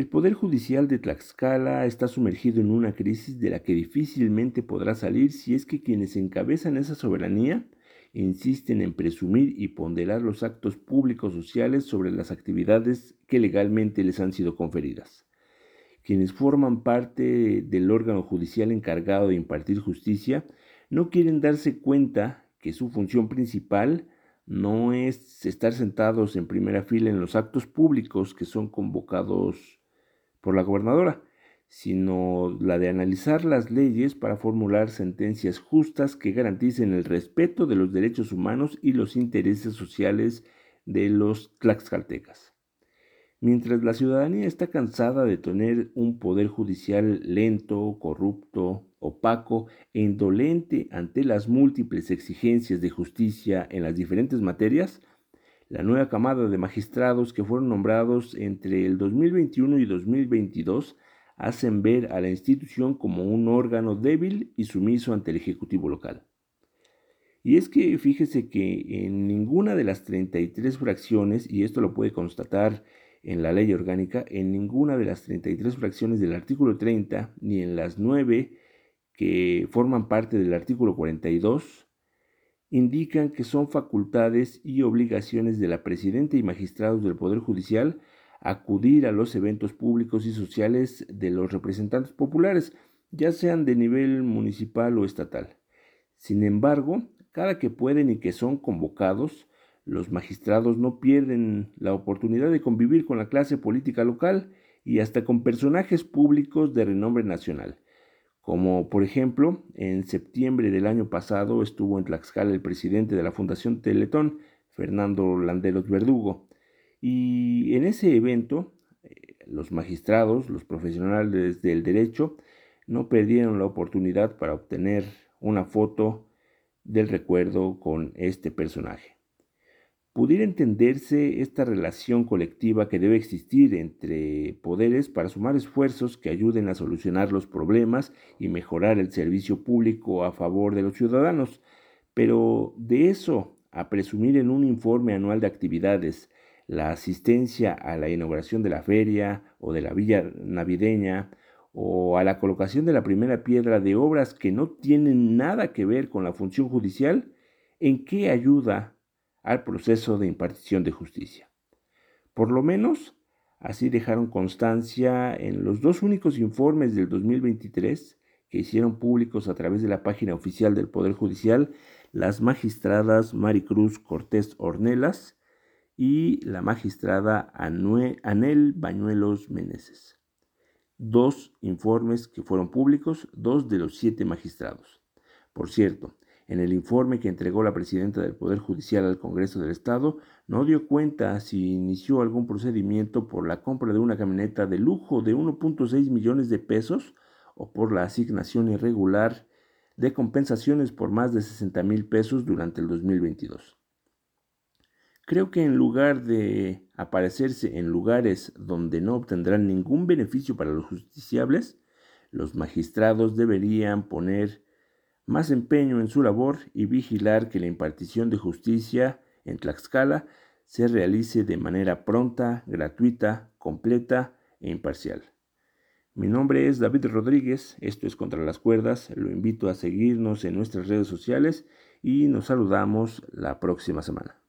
El Poder Judicial de Tlaxcala está sumergido en una crisis de la que difícilmente podrá salir si es que quienes encabezan esa soberanía insisten en presumir y ponderar los actos públicos sociales sobre las actividades que legalmente les han sido conferidas. Quienes forman parte del órgano judicial encargado de impartir justicia no quieren darse cuenta que su función principal no es estar sentados en primera fila en los actos públicos que son convocados por la gobernadora, sino la de analizar las leyes para formular sentencias justas que garanticen el respeto de los derechos humanos y los intereses sociales de los tlaxcaltecas. Mientras la ciudadanía está cansada de tener un poder judicial lento, corrupto, opaco e indolente ante las múltiples exigencias de justicia en las diferentes materias, la nueva camada de magistrados que fueron nombrados entre el 2021 y 2022 hacen ver a la institución como un órgano débil y sumiso ante el Ejecutivo local. Y es que fíjese que en ninguna de las 33 fracciones, y esto lo puede constatar en la ley orgánica, en ninguna de las 33 fracciones del artículo 30, ni en las 9 que forman parte del artículo 42, indican que son facultades y obligaciones de la Presidenta y magistrados del Poder Judicial acudir a los eventos públicos y sociales de los representantes populares, ya sean de nivel municipal o estatal. Sin embargo, cada que pueden y que son convocados, los magistrados no pierden la oportunidad de convivir con la clase política local y hasta con personajes públicos de renombre nacional, como por ejemplo, en septiembre del año pasado estuvo en Tlaxcala el presidente de la Fundación Teletón, Fernando Landeros Verdugo. Y en ese evento, eh, los magistrados, los profesionales del derecho, no perdieron la oportunidad para obtener una foto del recuerdo con este personaje pudiera entenderse esta relación colectiva que debe existir entre poderes para sumar esfuerzos que ayuden a solucionar los problemas y mejorar el servicio público a favor de los ciudadanos. Pero de eso a presumir en un informe anual de actividades la asistencia a la inauguración de la feria o de la villa navideña o a la colocación de la primera piedra de obras que no tienen nada que ver con la función judicial, ¿en qué ayuda al proceso de impartición de justicia. Por lo menos, así dejaron constancia en los dos únicos informes del 2023 que hicieron públicos a través de la página oficial del Poder Judicial las magistradas Maricruz Cortés Ornelas y la magistrada Anel Bañuelos Meneses. Dos informes que fueron públicos, dos de los siete magistrados. Por cierto, en el informe que entregó la presidenta del Poder Judicial al Congreso del Estado, no dio cuenta si inició algún procedimiento por la compra de una camioneta de lujo de 1.6 millones de pesos o por la asignación irregular de compensaciones por más de 60 mil pesos durante el 2022. Creo que en lugar de aparecerse en lugares donde no obtendrán ningún beneficio para los justiciables, los magistrados deberían poner más empeño en su labor y vigilar que la impartición de justicia en Tlaxcala se realice de manera pronta, gratuita, completa e imparcial. Mi nombre es David Rodríguez, esto es Contra las Cuerdas, lo invito a seguirnos en nuestras redes sociales y nos saludamos la próxima semana.